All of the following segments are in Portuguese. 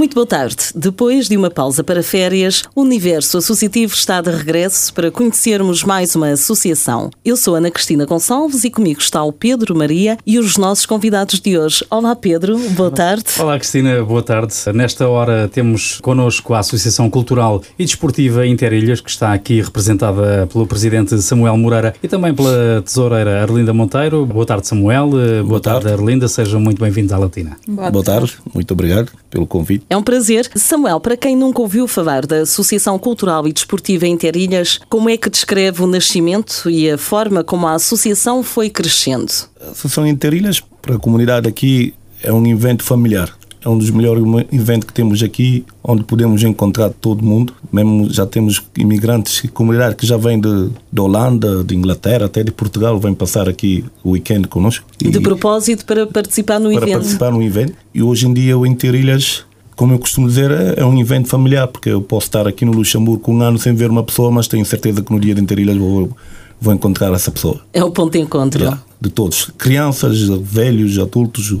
Muito boa tarde. Depois de uma pausa para férias, o Universo Associativo está de regresso para conhecermos mais uma associação. Eu sou Ana Cristina Gonçalves e comigo está o Pedro Maria e os nossos convidados de hoje. Olá Pedro, boa tarde. Olá Cristina, boa tarde. Nesta hora temos connosco a Associação Cultural e Desportiva Interilhas, que está aqui representada pelo Presidente Samuel Moreira e também pela Tesoureira Arlinda Monteiro. Boa tarde Samuel, boa, boa tarde. tarde Arlinda, sejam muito bem-vindos à Latina. Boa, boa tarde, muito obrigado pelo convite. É um prazer. Samuel, para quem nunca ouviu falar da Associação Cultural e Desportiva Interilhas, como é que descreve o nascimento e a forma como a associação foi crescendo? A Associação Interilhas, para a comunidade aqui, é um evento familiar é um dos melhores eventos que temos aqui, onde podemos encontrar todo mundo. Mesmo já temos imigrantes e comunidade que já vêm de, de Holanda, de Inglaterra, até de Portugal, vêm passar aqui o weekend conosco. E, de propósito para participar no para evento. Para participar no evento. E hoje em dia o Interilhas como eu costumo dizer, é um evento familiar, porque eu posso estar aqui no Luxemburgo um ano sem ver uma pessoa, mas tenho certeza que no dia de Interilhas vou, vou encontrar essa pessoa. É o ponto de encontro. É, de todos. Crianças, velhos, adultos,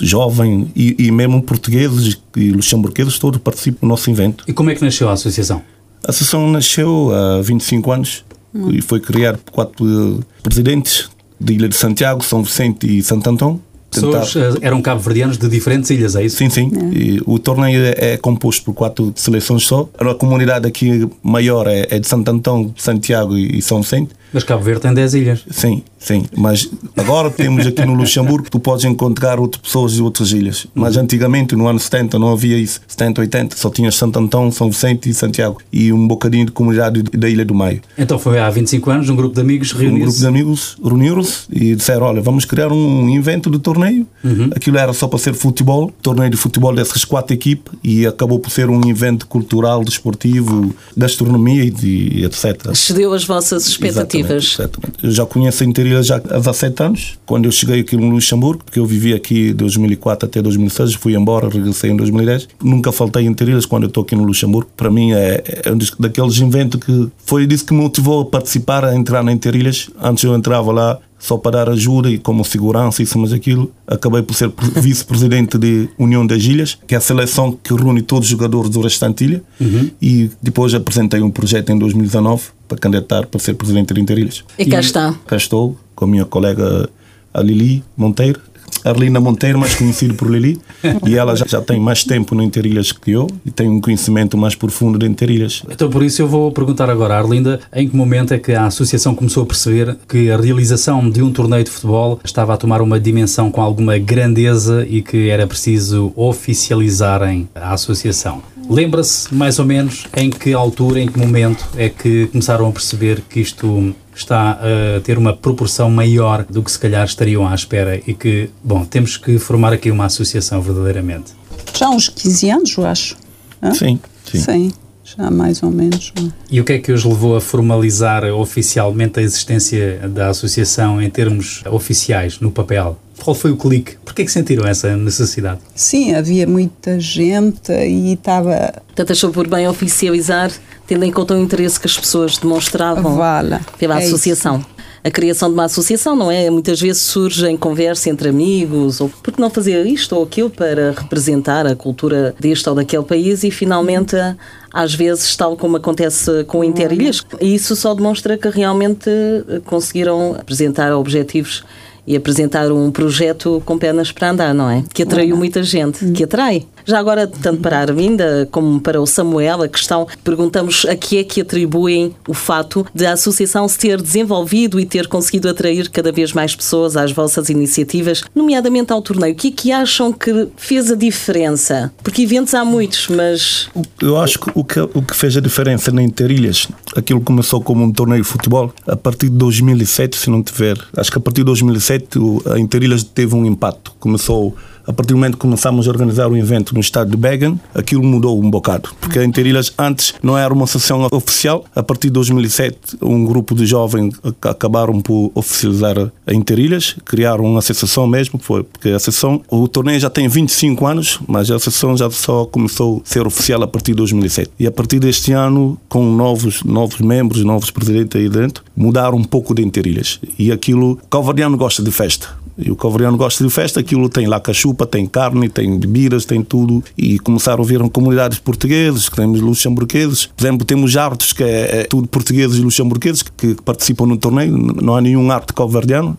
jovem e, e mesmo portugueses e luxemburgueses todos participam do nosso evento. E como é que nasceu a associação? A associação nasceu há 25 anos hum. e foi criada por quatro presidentes de Ilha de Santiago, São Vicente e Santo Antão. Pessoas eh, eram cabo-verdianos de diferentes ilhas, é isso? Sim, sim. É. o torneio é, é, composto por quatro seleções só. A comunidade aqui maior é, é de Santo Antão, Santiago e São Vicente. Mas Cabo Verde tem 10 ilhas. Sim, sim. Mas agora temos aqui no Luxemburgo, tu podes encontrar outras pessoas de outras ilhas. Mas antigamente, no ano 70, não havia isso. 70, 80, só tinhas Santo Antão, São Vicente e Santiago. E um bocadinho de comunidade da Ilha do Maio. Então foi há 25 anos, um grupo de amigos reuniu-se? Um grupo de amigos reuniram-se e disseram, olha, vamos criar um evento de torneio. Uhum. Aquilo era só para ser futebol, torneio de futebol dessas quatro equipes e acabou por ser um evento cultural, desportivo, gastronomia e, e etc. Excedeu as vossas expectativas. Exatamente, Eu já conheço a Interilha já há 17 anos, quando eu cheguei aqui no Luxemburgo, porque eu vivi aqui de 2004 até 2006, fui embora, regressei em 2010. Nunca faltei em Interilhas quando eu estou aqui no Luxemburgo. Para mim é, é um daqueles eventos que foi disso que me motivou a participar, a entrar na Interilhas. Antes eu entrava lá só para dar ajuda e como segurança, isso, mas aquilo. Acabei por ser vice-presidente de União das Ilhas, que é a seleção que reúne todos os jogadores do restante ilha. Uhum. E depois apresentei um projeto em 2019 para candidatar para ser presidente de Interilhas. E cá está. Cá estou com a minha colega a Lili Monteiro, Arlinda Monteiro, mais conhecido por Lili, e ela já, já, tem mais tempo no Interilhas que eu e tem um conhecimento mais profundo de Interilhas. Então, por isso, eu vou perguntar agora à Arlinda em que momento é que a associação começou a perceber que a realização de um torneio de futebol estava a tomar uma dimensão com alguma grandeza e que era preciso oficializarem a associação. Lembra-se mais ou menos em que altura, em que momento é que começaram a perceber que isto está a ter uma proporção maior do que se calhar estariam à espera e que, bom, temos que formar aqui uma associação verdadeiramente? Já há uns 15 anos, eu acho. Sim, sim. Sim, já mais ou menos. E o que é que os levou a formalizar oficialmente a existência da associação em termos oficiais, no papel? Qual foi o clique? Porquê é que sentiram essa necessidade? Sim, havia muita gente e estava... Portanto, achou por bem oficializar, tendo em conta o interesse que as pessoas demonstravam Vala, pela é associação. Isso. A criação de uma associação, não é? Muitas vezes surge em conversa entre amigos, ou por que não fazer isto ou aquilo para representar a cultura deste ou daquele país e finalmente às vezes, tal como acontece com o Interilhas, isso só demonstra que realmente conseguiram apresentar objetivos e apresentar um projeto com pernas para andar, não é? Que atraiu muita gente, que atrai. Já agora, tanto para a Arminda como para o Samuel, a questão, perguntamos a que é que atribuem o fato de a associação se ter desenvolvido e ter conseguido atrair cada vez mais pessoas às vossas iniciativas, nomeadamente ao torneio. O que é que acham que fez a diferença? Porque eventos há muitos, mas... Eu acho que o que, o que fez a diferença na Interilhas, aquilo começou como um torneio de futebol, a partir de 2007, se não tiver, acho que a partir de 2007 a Interilhas teve um impacto. Começou A partir do momento que começámos a organizar o evento no estado de Bergen, aquilo mudou um bocado. Porque a Interilhas antes não era uma associação oficial. A partir de 2007, um grupo de jovens acabaram por oficializar a Interilhas, criaram uma associação mesmo, foi porque a associação, o torneio já tem 25 anos, mas a associação já só começou a ser oficial a partir de 2007. E a partir deste ano, com novos, novos membros, novos presidentes aí dentro, mudaram um pouco de Interilhas. E aquilo, o calvariano gosta de festa. E o calvariano gosta de festa, aquilo tem lá cachupa, tem carne, tem bebidas, tem tudo. E começaram a vir comunidades portuguesas, temos luxemburgueses. Por exemplo, temos artes que é, é tudo portugueses e luxemburgueses que, participam no torneio. Não há nenhum arte calvariano.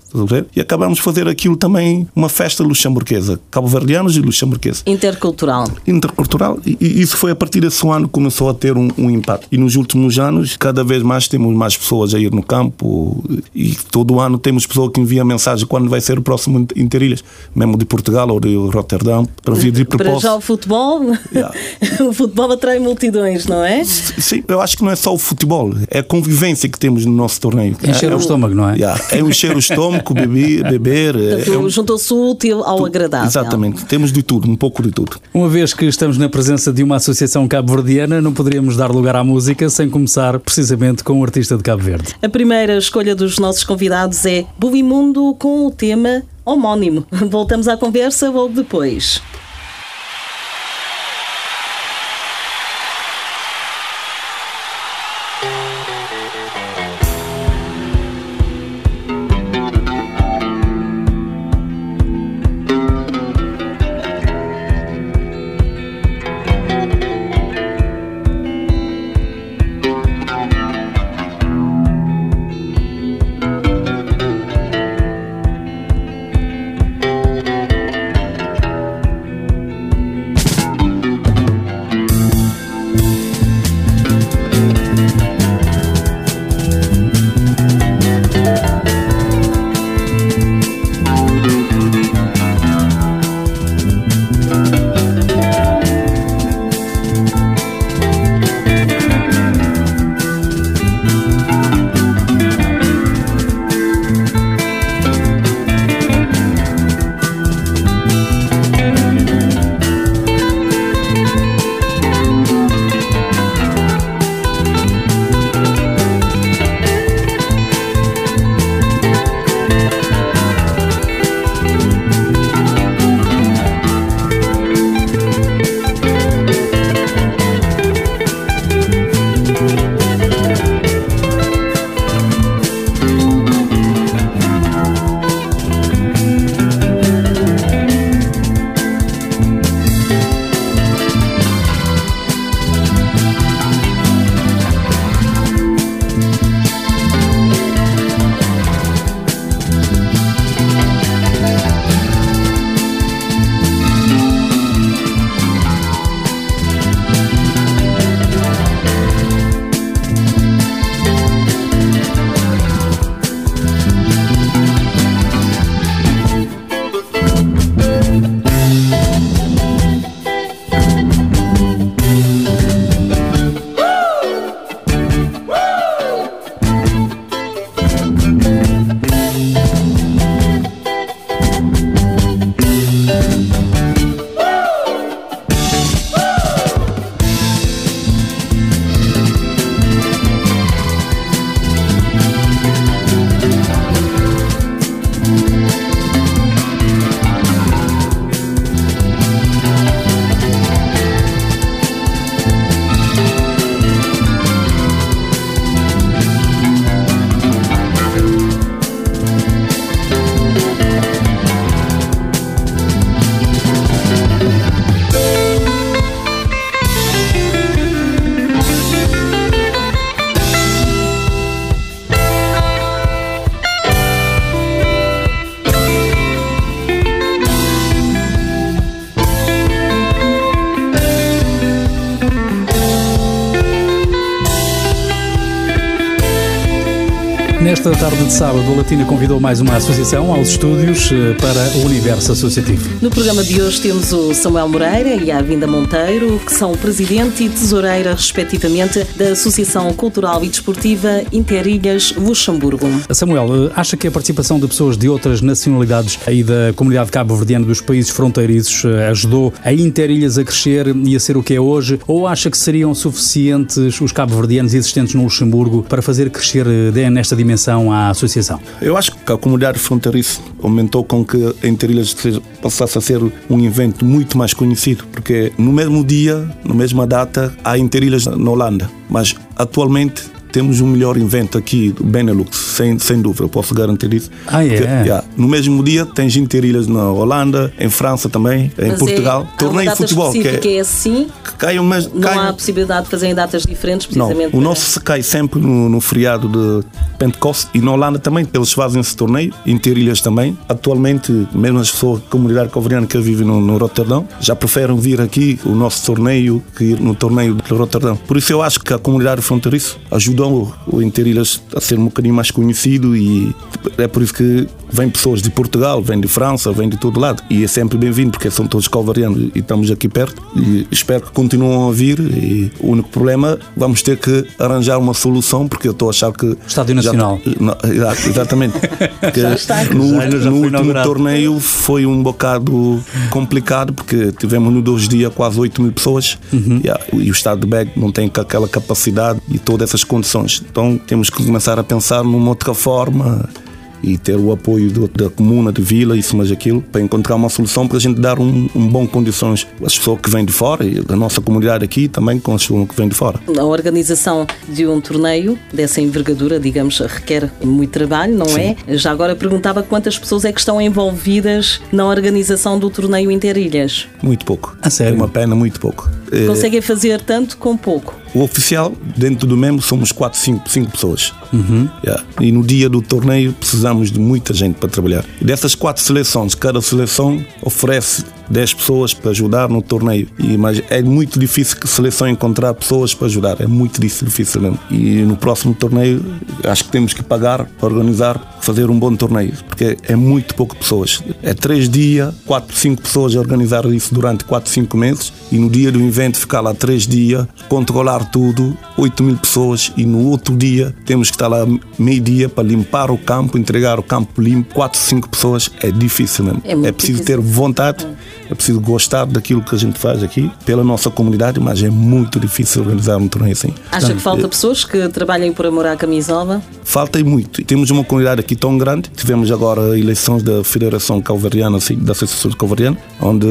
E acabamos de fazer aquilo também uma festa luxemburguesa. Cabo-verdianos e luxemburgueses. Intercultural. Intercultural. E, e, isso foi a partir desse ano que começou a ter um, um impacto. E nos últimos anos, cada vez mais temos mais pessoas a ir no campo. E todo ano temos pessoas que enviam mensagem quando vai ser o próximo Interilhas, mesmo de Portugal ou de Roterdão, para vir de propósito. Para já o futebol, yeah. o futebol atrai multidões, não é? Sim, eu acho que não é só o futebol, é a convivência que temos no nosso torneio. Encher é, o estômago, não é? Yeah, é encher o estômago, beber. beber é um... Juntou-se o útil ao agradável. Exatamente, temos de tudo, um pouco de tudo. Uma vez que estamos na presença de uma associação cabo-verdiana, não poderíamos dar lugar à música sem começar precisamente com um artista de Cabo Verde. A primeira escolha dos nossos convidados é Bovimundo com o tema homónimo. Voltamos à conversa logo depois. Nesta tarde de sábado, a Latina convidou mais uma associação aos estúdios eh, para o universo associativo. No programa de hoje temos o Samuel Moreira e a Vinda Monteiro, que são presidente e tesoureira, respectivamente, da Associação Cultural e Desportiva Interilhas Luxemburgo. Samuel, eh, acha que a participação de pessoas de outras nacionalidades e da comunidade cabo-verdiana dos países fronteiriços eh, ajudou a Interilhas a crescer e a ser o que é hoje? Ou acha que seriam suficientes os cabo-verdianos existentes no Luxemburgo para fazer crescer nesta dimensão? Dimensão à associação? Eu acho que a comunidade fronteiriça aumentou com que a Interilhas passasse a ser um evento muito mais conhecido, porque no mesmo dia, na mesma data, há Interilhas na Holanda, mas atualmente temos um melhor evento aqui do Benelux, sem, sem dúvida, eu posso garantir isso. Ah, é? Yeah. Yeah, no mesmo dia tens interilhas na Holanda, em França também, em Mas Portugal. É, Torneio de futebol. Que é, que é assim. Que cai, mas, não cai, há possibilidade de fazer em datas diferentes, precisamente. Não, o nosso se cai sempre no, no feriado de Pentecoste e na Holanda também. Eles fazem esse torneio, interilhas também. Atualmente, mesmo as pessoas, a comunidade calvariana que vive no, no Roterdão, já preferem vir aqui o nosso torneio que ir no torneio de Roterdão. Por isso eu acho que a comunidade fronteiriça ajudou o Interilhas a ser um bocadinho mais conhecido e é por isso que vem pessoas de Portugal, vem de França, vem de todo lado. E é sempre bem-vindo porque são todos calvarianos e estamos aqui perto. E espero que continuem a vir e o único problema vamos ter que arranjar uma solução porque eu estou a achar que Estádio Nacional. já, não, exatamente no, no último torneio foi um bocado complicado porque tivemos no dois dias quase 8 mil pessoas. Uhum. e, e o estado de Beg não tem aquela capacidade e todas essas condições então temos que começar a pensar numa outra forma e ter o apoio do, da comuna, de vila, isso mais aquilo, para encontrar uma solução para a gente dar um, um bom condições às pessoas que vêm de fora e da nossa comunidade aqui também com as pessoas que vêm de fora. A organização de um torneio dessa envergadura, digamos, requer muito trabalho, não Sim. é? Já agora perguntava quantas pessoas é que estão envolvidas na organização do torneio Interilhas? Muito pouco. A sério? É uma pena, muito pouco. Conseguem fazer tanto com pouco? O oficial, dentro do mesmo, somos 4, 5, 5 pessoas. Uhum. Yeah. E no dia do torneio precisamos de muita gente para trabalhar. E dessas quatro seleções, cada seleção oferece 10 pessoas para ajudar no torneio. E, mas é muito difícil que a seleção encontrar pessoas para ajudar. É muito difícil mesmo. E no próximo torneio acho que temos que pagar para organizar, fazer um bom torneio. Porque é muito pouco pessoas. É 3 dias, 4, 5 pessoas a organizar isso durante 4, 5 meses. E no dia do evento ficar lá 3 dias, controlar tudo, 8 mil pessoas. E no outro dia temos que estar lá meio-dia para limpar o campo, entregar o campo limpo. 4, 5 pessoas é difícil mesmo. É, é preciso difícil. ter vontade. É preciso gostar daquilo que a gente faz aqui pela nossa comunidade, mas é muito difícil organizar um torneio assim. Acha Portanto, que falta é... pessoas que trabalhem por amor à camisola? Falta e muito. Temos uma comunidade aqui tão grande. Tivemos agora eleições da Federação Calvariana, assim, da Associação de Calvariana, onde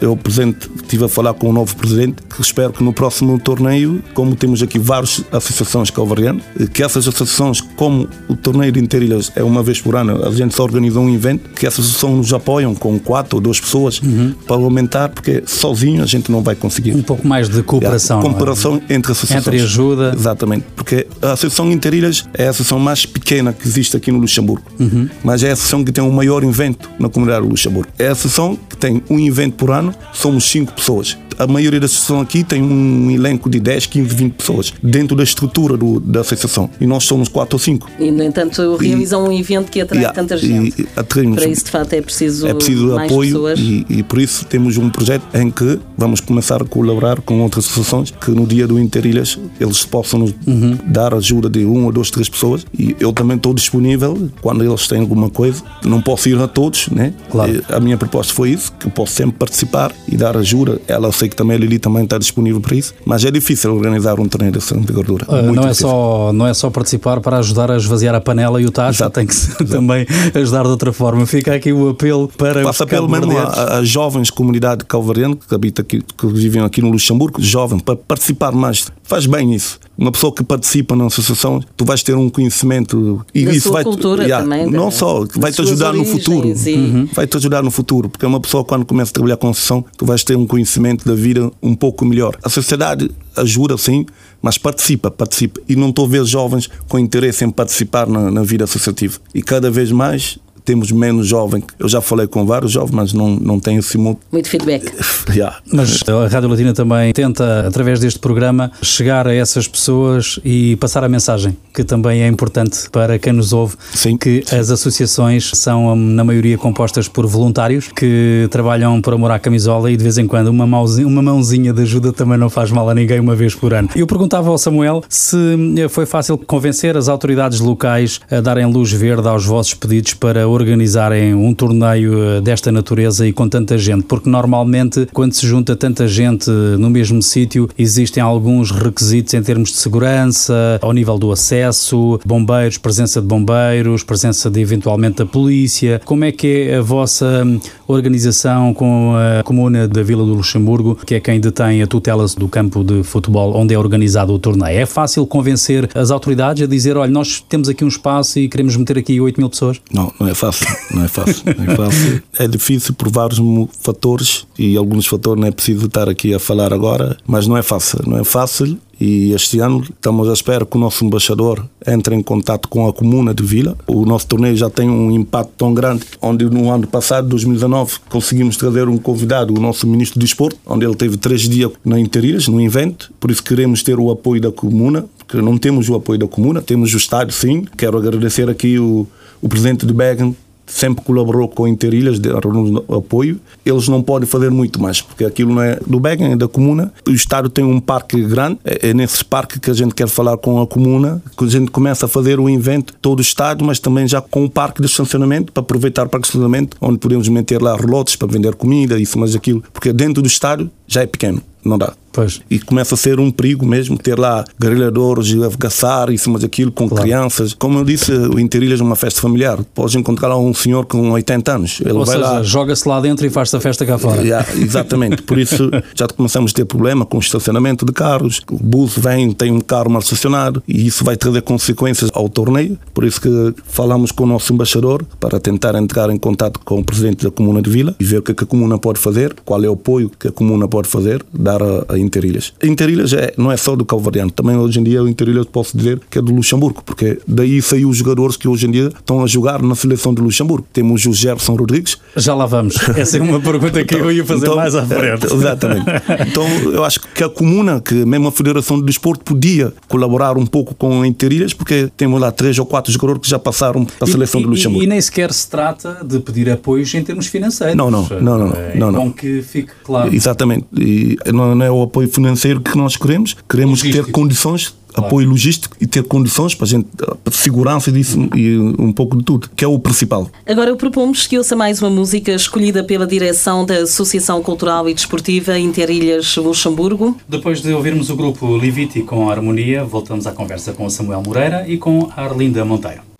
eu, presente, estive a falar com o novo presidente, que espero que no próximo torneio, como temos aqui várias associações calvarianas, que essas associações, como o torneio de Interilhas é uma vez por ano, a gente só organiza um evento, que essas associações nos apoiam com quatro ou duas pessoas uhum para aumentar, porque sozinho a gente não vai conseguir. Um pouco mais de cooperação. É, cooperação é? entre associações. Entre ajuda. Exatamente, porque a Associação Interilhas é a associação mais pequena que existe aqui no Luxemburgo, uhum. mas é a associação que tem o maior evento na comunidade do Luxemburgo. É a associação que tem um evento por ano, somos cinco pessoas a maioria da associação aqui tem um elenco de 10, 15, 20 pessoas dentro da estrutura do, da associação. E nós somos 4 ou 5. E, no entanto, realizam e, um evento que atrai e, tanta gente. E, atraímos, Para isso, de facto, é preciso, é preciso mais apoio pessoas. E, e, por isso temos um projeto em que vamos começar a colaborar com outras associações que no dia do Interilhas eles possam nos uhum. dar ajuda de uma ou duas, três pessoas. E eu também estou disponível quando eles têm alguma coisa. Não posso ir a todos, né? Claro. A minha proposta foi isso, que eu posso sempre participar e dar ajuda. Ela sei que também a Lili também está disponível para isso, mas é difícil organizar um torneio dessa envergadura. Uh, não, é só, não é só participar para ajudar a esvaziar a panela e o tacho, Exato. tem que Exato. também ajudar de outra forma. Fica aqui o apelo para Passa apelo mesmo às jovens comunidade calvariana que habita aqui, que vivem aqui no Luxemburgo, jovem, para participar mais. Faz bem isso uma pessoa que participa na associação, tu vais ter um conhecimento e da isso vai cultura yeah, também, não só vai te ajudar no futuro, uhum. vai te ajudar no futuro, porque uma pessoa quando começa a trabalhar com associação, tu vais ter um conhecimento da vida um pouco melhor. A sociedade ajuda sim, mas participa, participa. E não estou a ver jovens com interesse em participar na, na vida associativa. E cada vez mais temos menos jovens. Eu já falei com vários jovens, mas não, não tenho assim muito. Muito feedback. yeah. Mas a Rádio Latina também tenta, através deste programa, chegar a essas pessoas e passar a mensagem que também é importante para quem nos ouve, Sim. que as associações são, na maioria, compostas por voluntários que trabalham por amor à camisola e de vez em quando uma mãozinha, uma mãozinha de ajuda também não faz mal a ninguém uma vez por ano. Eu perguntava ao Samuel se eh, foi fácil convencer as autoridades locais a darem luz verde aos vossos pedidos para organizarem um torneio eh, desta natureza e com tanta gente, porque normalmente quando se junta tanta gente no mesmo sítio existem alguns requisitos em termos de segurança, ao nível do acesso, bombeiros, presença de bombeiros, presença de eventualmente da polícia. Como é que é a vossa hum, organização com a comuna da Vila do Luxemburgo, que é quem detém a tutela do campo de futebol onde é organizado o torneio? É fácil convencer as autoridades a dizer, olha, nós temos aqui um espaço e queremos meter aqui 8 mil pessoas? Não, não é fácil. Não é fácil. Não é, fácil. é difícil por vários fatores e alguns fatores não é preciso estar aqui a falar agora, mas não é fácil. Não é fácil e este ano estamos à espera que o nosso embaixador entre em contato com a comuna de Vila. O nosso torneio já tem um impacto tão grande, onde no ano passado, 2019, conseguimos trazer um convidado, o nosso ministro do Desporto, onde ele teve três dias na Interias, no evento. Por isso queremos ter o apoio da comuna, porque não temos o apoio da comuna, temos o estádio sim. Quero agradecer aqui o, o presidente de Began, sempre colaborou com Interilhas, deram apoio. Eles não podem fazer muito mais, porque aquilo não é do Began, é da comuna. O Estado tem um parque grande, é, é nesse parque que a gente quer falar com a comuna, que a gente começa a fazer o invento todo o Estado, mas também já com o parque de estacionamento, para aproveitar o parque de estacionamento, onde podemos meter lá relotes para vender comida, isso, mais aquilo, porque dentro do Estado já é pequeno, não dá. Pois. E começa a ser um perigo mesmo ter lá guerrilhadores a caçar isso, mas aquilo com claro. crianças. Como eu disse, o Interilhas é uma festa familiar. Podes encontrar lá um senhor com 80 anos. Ele Ou vai seja, lá... joga-se lá dentro e faz-se a festa cá fora. Yeah, exatamente. Por isso já começamos a ter problema com o estacionamento de carros. O bus vem, tem um carro mal estacionado e isso vai trazer consequências ao torneio. Por isso que falamos com o nosso embaixador para tentar entrar em contato com o presidente da Comuna de Vila e ver o que a Comuna pode fazer, qual é o apoio que a Comuna pode fazer, dar a Interilhas. Interilhas é, não é só do Calvariano, também hoje em dia o Interilhas posso dizer que é do Luxemburgo, porque daí saiu os jogadores que hoje em dia estão a jogar na seleção de Luxemburgo. Temos o Gerson Rodrigues. Já lá vamos. Essa é uma pergunta que então, eu ia fazer então, mais à frente. Exatamente. Então eu acho que a Comuna, que mesmo a Federação de Desporto, podia colaborar um pouco com a Interilhas, porque temos lá três ou quatro jogadores que já passaram para a seleção e, de Luxemburgo. E, e, nem sequer se trata de pedir apoios em termos financeiros. Não, não. não, não, é, não, não. Bom que fique claro. Exatamente. E não, não é o apoio financeiro que nós queremos, queremos logístico. ter condições Claro. apoio logístico e ter condições para a gente, para segurança disso e um pouco de tudo, que é o principal. Agora eu propomos que ouça mais uma música escolhida pela direção da Associação Cultural e Desportiva Interilhas Luxemburgo. Depois de ouvirmos o grupo Liviti com a Harmonia, voltamos à conversa com Samuel Moreira e com a Arlinda Monteiro.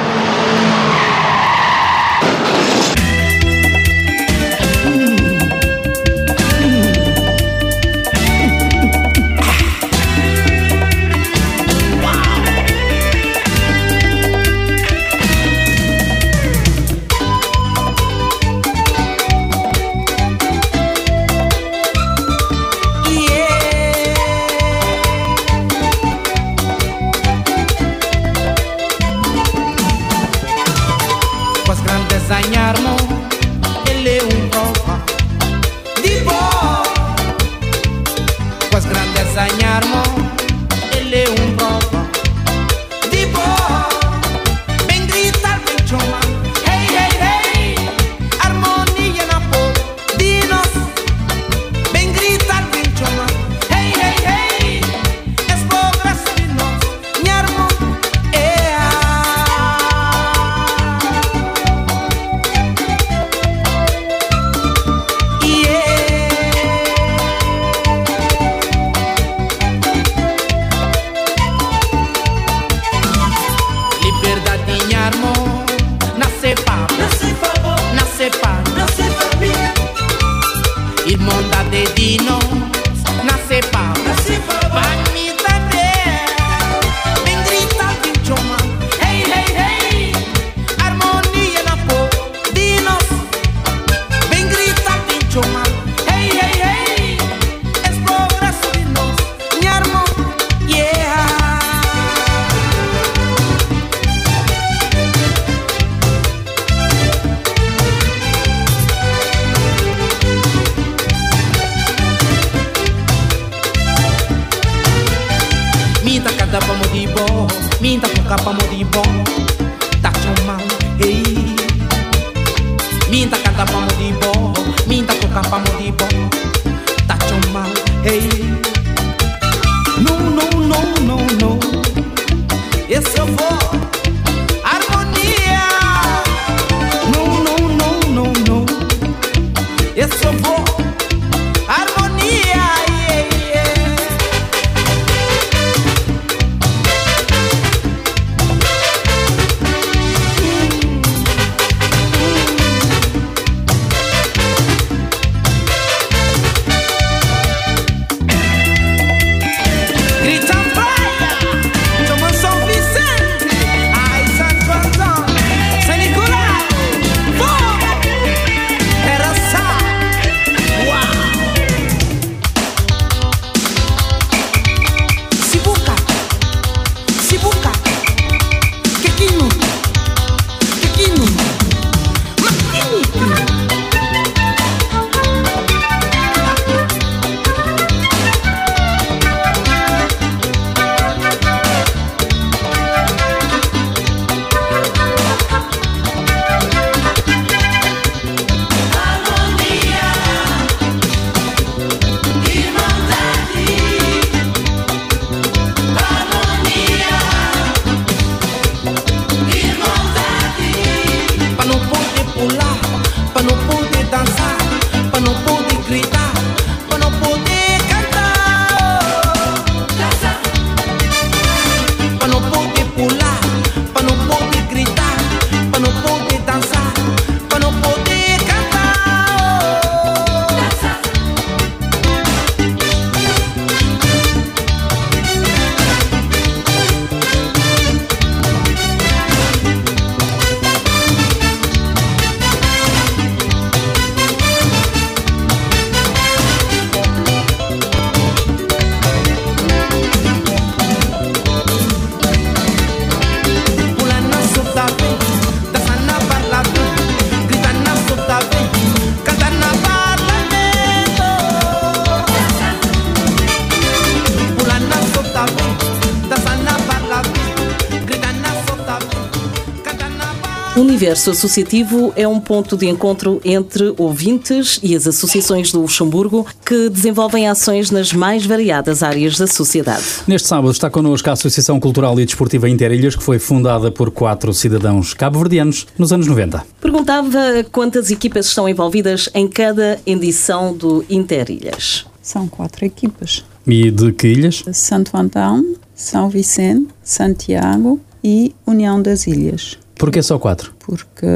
Universo associativo é um ponto de encontro entre ouvintes e as associações do Luxemburgo que desenvolvem ações nas mais variadas áreas da sociedade. Neste sábado está connosco a Associação Cultural e Desportiva Interilhas, que foi fundada por quatro cidadãos cabo-verdianos nos anos 90. Perguntava quantas equipas estão envolvidas em cada edição do Interilhas. São quatro equipas. E de que ilhas? Santo Antão, São Vicente, Santiago e União das Ilhas. Porquê só quatro? Porque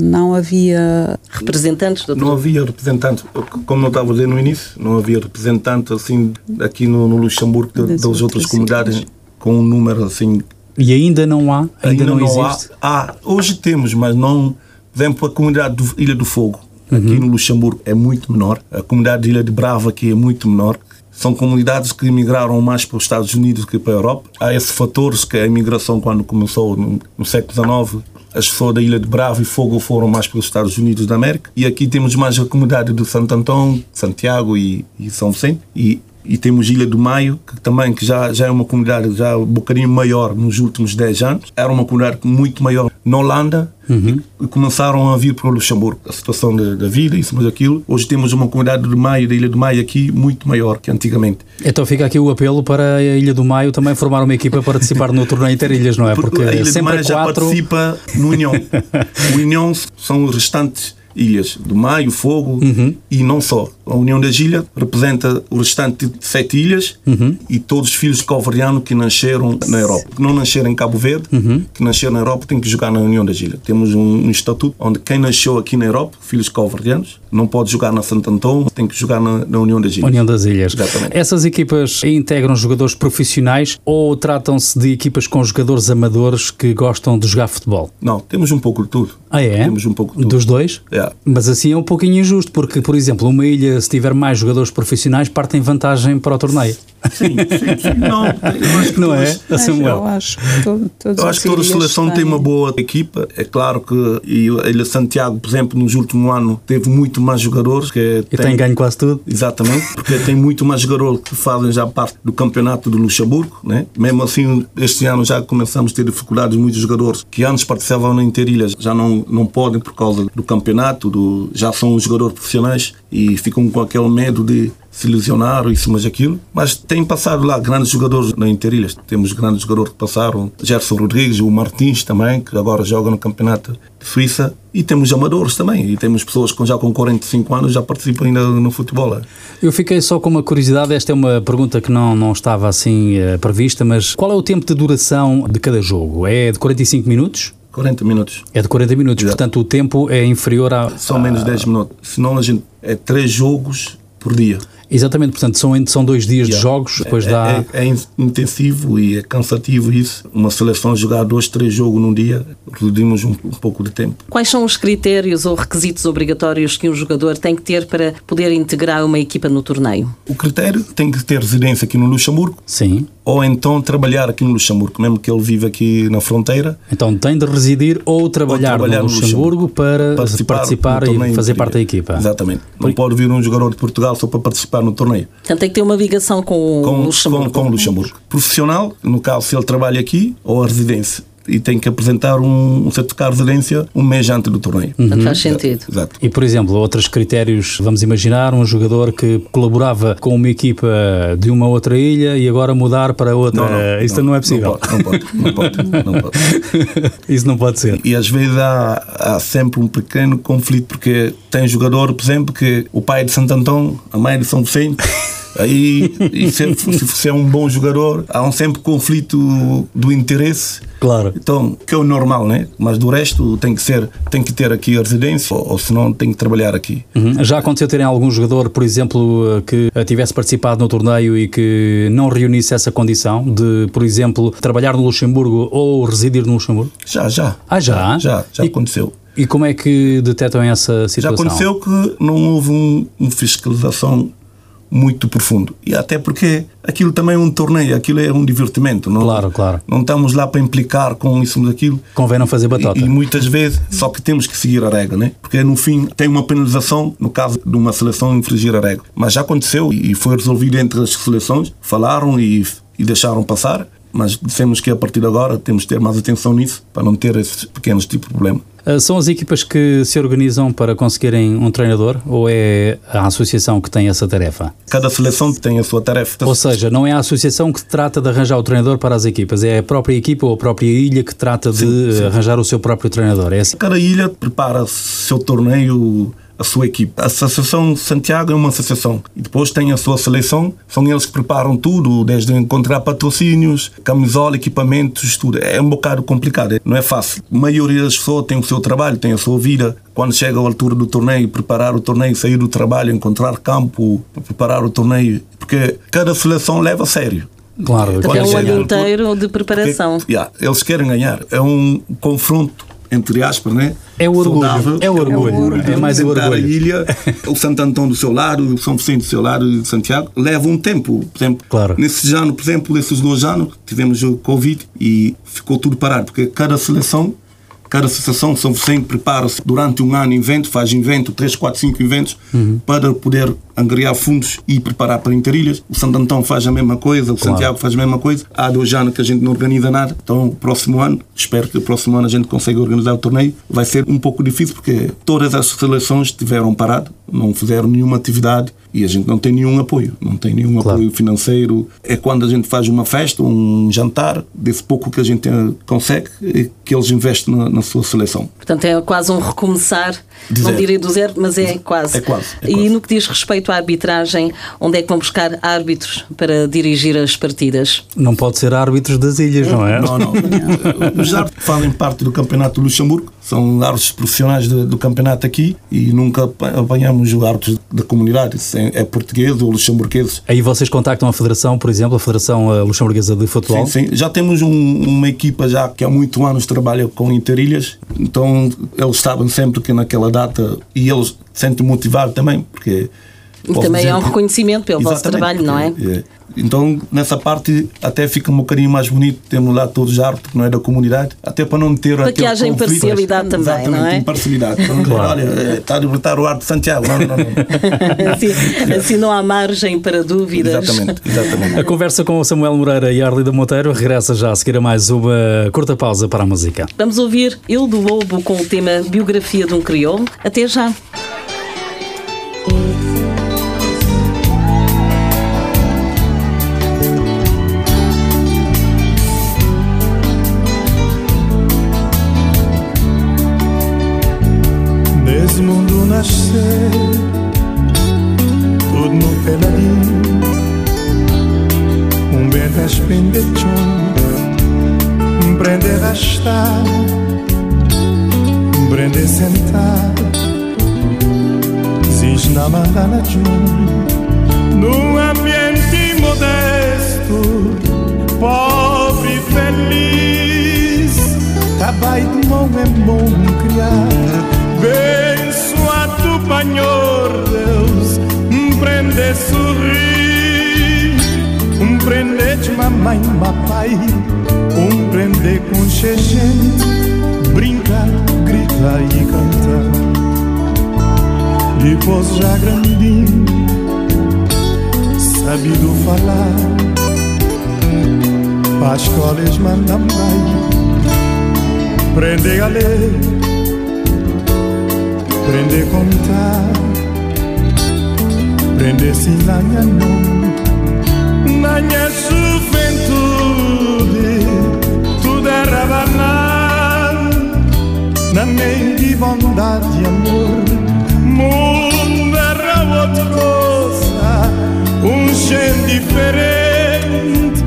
não havia representantes do Não havia representantes, como eu estava a dizer no início, não havia representantes assim aqui no, no Luxemburgo de, das, das outras, comunidades com um número assim. E ainda não há? Ainda, ainda não, não, existe? Há, há, hoje temos, mas não. Por exemplo, a comunidade de Ilha do Fogo, aqui uhum. no Luxemburgo, é muito menor. A comunidade de Ilha de Brava aqui é muito menor. São comunidades que emigraram mais para os Estados Unidos que para a Europa. Há esses fatores que a imigração, quando começou no, no século XIX, as pessoas da Ilha de Bravo e Fogo foram mais para os Estados Unidos da América. E aqui temos mais a comunidade de Santo Antão, Santiago e, e São Vicente. E e temos Ilha do Maio, que também que já, já é uma comunidade já um bocadinho maior nos últimos 10 anos. Era uma comunidade muito maior na Holanda uhum. e, começaram a vir para o Luxemburgo. A situação da, da vida, isso, mas aquilo. Hoje temos uma comunidade de Maio, da Ilha do Maio aqui, muito maior que antigamente. Então fica aqui o apelo para a Ilha do Maio também formar uma equipa para participar no torneio Interilhas, não é? Porque, a Ilha sempre do Maio quatro... já participa no União. o União são os restantes ilhas do Maio, Fogo uhum. e não só. A União das Ilhas representa o restante de sete ilhas uhum. e todos os filhos de Calvariano que nasceram na Europa. Que não nasceram em Cabo Verde, uhum. que nasceram na Europa, têm que jogar na União das Ilhas. Temos um, um estatuto onde quem nasceu aqui na Europa, filhos calvarianos, não pode jogar na Santo Antão, tem que jogar na, na, União das Ilhas. União das Ilhas. Exatamente. Essas equipas integram jogadores profissionais ou tratam-se de equipas com jogadores amadores que gostam de jogar futebol? Não, temos um pouco de tudo. Ah, é? Temos um pouco de tudo. Dos dois? É. Mas assim é um pouquinho injusto, porque, por exemplo, uma ilha, se tiver mais jogadores profissionais, parte em vantagem para o torneio. Sim, sim, sim. Não, eu acho que Não é? todas- A Samuel. Eu acho que to, todas Eu acho que toda a seleção tem uma boa equipa. É claro que e a Ilha Santiago, por exemplo, nos últimos anos teve muito mais jogadores. Que E tem ganho quase tudo. Exatamente, porque tem muito mais jogadores que fazem já parte do campeonato do Luxemburgo, né? Mesmo assim, este ano já começamos a ter dificuldades, muitos jogadores que antes participavam na Interilhas já não, não podem por causa do campeonato, do, já são jogadores profissionais e ficam com aquele medo de se lesionar ou isso, mas aquilo. Mas tem passado lá grandes jogadores na Interilhas. Temos grandes jogadores que passaram, Gerson Rodrigues, o Martins também, que agora joga no campeonato de Suíça. E temos amadores também. E temos pessoas que já com 45 anos já participam ainda no futebol. é. Eu fiquei só com uma curiosidade, esta é uma pergunta que não, não estava assim eh, prevista, mas qual é o tempo de duração de cada jogo? É de 45 minutos? 40 minutos. É de 40 minutos, Exato. portanto o tempo é inferior a. Só menos 10 minutos. Senão a gente é 3 jogos por dia. Exatamente, portanto são, são dois dias de Yeah. jogos, depois é, dá. é, é in- intensivo e é cansativo isso. Uma seleção jogar dois, três jogos num dia, reduzimos um, um pouco de tempo. Quais são os critérios ou requisitos obrigatórios que um jogador tem que ter para poder integrar uma equipa no torneio? O critério tem que ter residência aqui no Luxemburgo Sim. Ou então trabalhar aqui no Luxemburgo, mesmo que ele viva aqui na fronteira. Então tem de residir ou trabalhar, trabalhar no no Luxemburgo, para Participar participar, e fazer parte da equipa. Exatamente. Não pode vir um jogador de Portugal só para participar no torneio. Portanto, tem que ter uma ligação com, o com, Luxemburgo. com, com o Luxemburgo. Profissional, no caso, se ele trabalha aqui, ou a residência. E tem que apresentar um, um certificado de residência um mês antes do torneio. Portanto, faz sentido. Exato. E, por exemplo, outros critérios, vamos imaginar um jogador que colaborava com uma equipa de uma outra ilha e agora mudar para outra. Isso não, é possível. Não pode, não pode. Não pode, não pode. Isso não pode ser. E às vezes há, há sempre um pequeno conflito, porque tem jogador, por exemplo, que o pai é de Santo Antão, a mãe é de São Vicente. Aí, e se, se você é um bom jogador, há um sempre conflito do interesse. Claro. Então, que é o normal, né? Mas do resto tem que ser, tem que ter aqui a residência, ou, ou senão tem que trabalhar aqui. Uhum. Já aconteceu terem algum jogador, por exemplo, que eh, tivesse participado no torneio e que não reunisse essa condição de, por exemplo, trabalhar no Luxemburgo ou residir no Luxemburgo? Já, já. Ah, já? Já, já E- aconteceu. E como é que detectam essa Já situação? aconteceu que não houve um, uma fiscalização muito profundo. E até porque aquilo também é um torneio, aquilo é um divertimento. Não, Claro, claro. Não estamos lá para implicar com isso ou daquilo. Convém não fazer batota. E, e muitas vezes, só que temos que seguir a regra, né? Porque no fim tem uma penalização no caso de uma seleção infringir a regra. Mas já aconteceu e foi resolvido entre as seleções, falaram e, e deixaram passar. Mas dissemos que a partir de agora temos de ter mais atenção nisso para não ter esses pequenos tipos de problema. Ah, São as equipas que se organizam para conseguirem um treinador ou é a associação que tem essa tarefa? Cada seleção tem a sua tarefa. Ou seja, não é a associação que trata de arranjar o treinador para as equipas, é a própria equipa ou a própria ilha que trata de Sim, sim. arranjar o seu próprio treinador. É assim? Cada ilha prepara o seu torneio, a sua equipe. A Associação Santiago é uma associação. E depois tem a sua seleção. São eles que preparam tudo, desde encontrar patrocínios, camisola, equipamentos, tudo. É um bocado complicado, não é fácil. A maioria das pessoas tem o seu trabalho, tem a sua vida. Quando chega a altura do torneio, preparar o torneio, sair do trabalho, encontrar campo, preparar o torneio. Porque cada seleção leva a sério. Claro, é um ano inteiro de preparação. Porque, yeah, eles querem ganhar. É um confronto, entre aspas, né? É o orgulho, Saudável. é o orgulho, é mais o orgulho. a ilha, o Santo Antão do seu lado, o São Vicente do seu lado e Santiago, leva um tempo. Por exemplo, Claro. nesses anos, por exemplo, nesses dois anos, tivemos o Covid e ficou tudo parado, porque cada seleção, cada associação São Vicente prepara-se durante um ano evento, faz evento, 3, 4, 5 eventos, Uhum. para poder angariar fundos e preparar para interilhas. O Santo Antão faz a mesma coisa, o Santiago faz a mesma coisa. Há dois anos que a gente não organiza nada, então o próximo ano, espero que o próximo ano a gente consiga organizar o torneio. Vai ser um pouco difícil porque todas as seleções estiveram parado, não fizeram nenhuma atividade e a gente não tem nenhum apoio, não tem nenhum Claro. apoio financeiro. É quando a gente faz uma festa, um jantar, desse pouco que a gente consegue, é que eles investem na, na sua seleção. Portanto, é quase um recomeçar, De não zero. direi do zero, mas é quase. É quase, é e quase. no que diz respeito à arbitragem, onde é que vão buscar árbitros para dirigir as partidas? Não pode ser árbitros das ilhas, não é? Não, não. Os árbitros que fazem parte do campeonato do Luxemburgo são árbitros profissionais do, do campeonato aqui e nunca apa- apanhamos os árbitros da comunidade. É, é português ou luxemburgueses. Aí vocês contactam a Federação, por exemplo, a Federação eh, Luxemburguesa de Futebol. Sim, sim. Já temos um- uma equipa já que há muitos anos trabalha com interilhas, então eles sabem sempre que naquela data e eles se sentem motivados também, porque E também dizer é um reconhecimento pelo vosso trabalho, não é? porque, Então, nessa parte, até fica um bocadinho mais bonito. Temos lá todos árvores, que não é da comunidade, até para não ter. Para que haja imparcialidade também, Exatamente, não é? imparcialidade. Então, Claro. Olha, eh, está a libertar o arte de Santiago. Não, não, não. assim, assim não há margem para dúvidas. exatamente, exatamente. A conversa com o Samuel Moreira e Arlida Monteiro regressa já a seguir a mais uma curta pausa para a música. Vamos ouvir Il do Lobo com o tema Biografia de um Crioulo. Até já. Um prende sentar Diz na mandala de um Num ambiente modesto Pobre e feliz. Trabalho de mão é bom criar Bençoado Senhor Deus prende sorrir mamãe papai prende com gente Brincar, gritar e cantar Depois já grandinho Sabido falar Para escolas mandam mais Prende a ler Prende a contar Prende se na minha nome Na minha juventude Na mente de bondade e amor. Mundo era outra coisa Um gente diferente.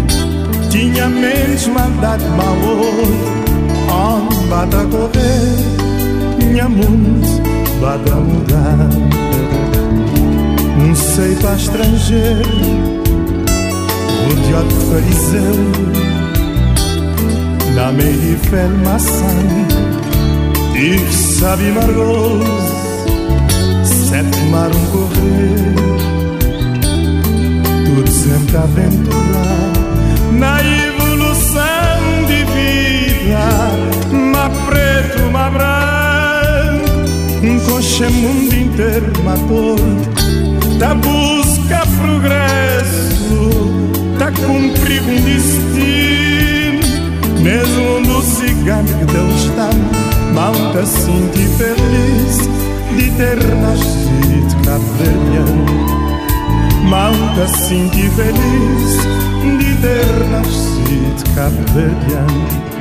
Tinha menos maldade, mal On bata correr Minha mundo bata mudar. Um sei para estrangeiro Rodeado de fariseu Na meia de E sabe margoso Sete mar um correr. Tudo sempre a aventurar Na evolução de vida. Ma preto, ma branco coxa mundo inteiro matou Tá busca progresso Tá cumprir um destino Nesse mundo cigano que Deus está Malta sinto feliz De ter nascido cabo-verdiano Malta sinto feliz De ter nascido cabo-verdiano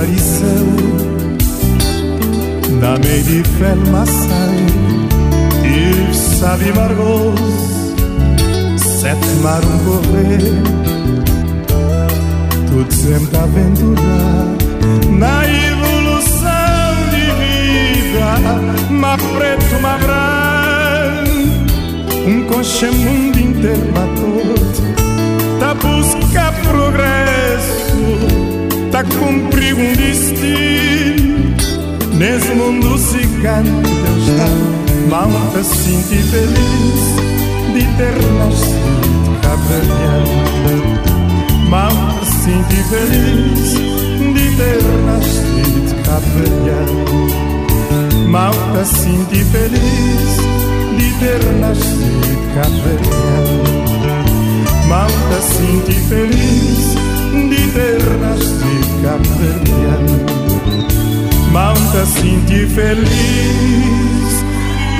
rodeado de fariseu Na meia de fel maçã E sabe margoso Sete mar um correr Tudo sempre aventurar Na evolução de vida Ma preto, ma branco Um coxa mundo inteiro matou Tá busca progresso Tá cumprir um destino. Nesse mundo cigano Deus está Malta sinto feliz De ter nascido cabraliano Malta sinto feliz De ter nascido cabraliano Malta sinto feliz De ter nascido cabraliano Malta sinto feliz de ter nascido Cap Verdeano. Manta senti feliz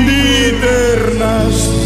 de ter nascido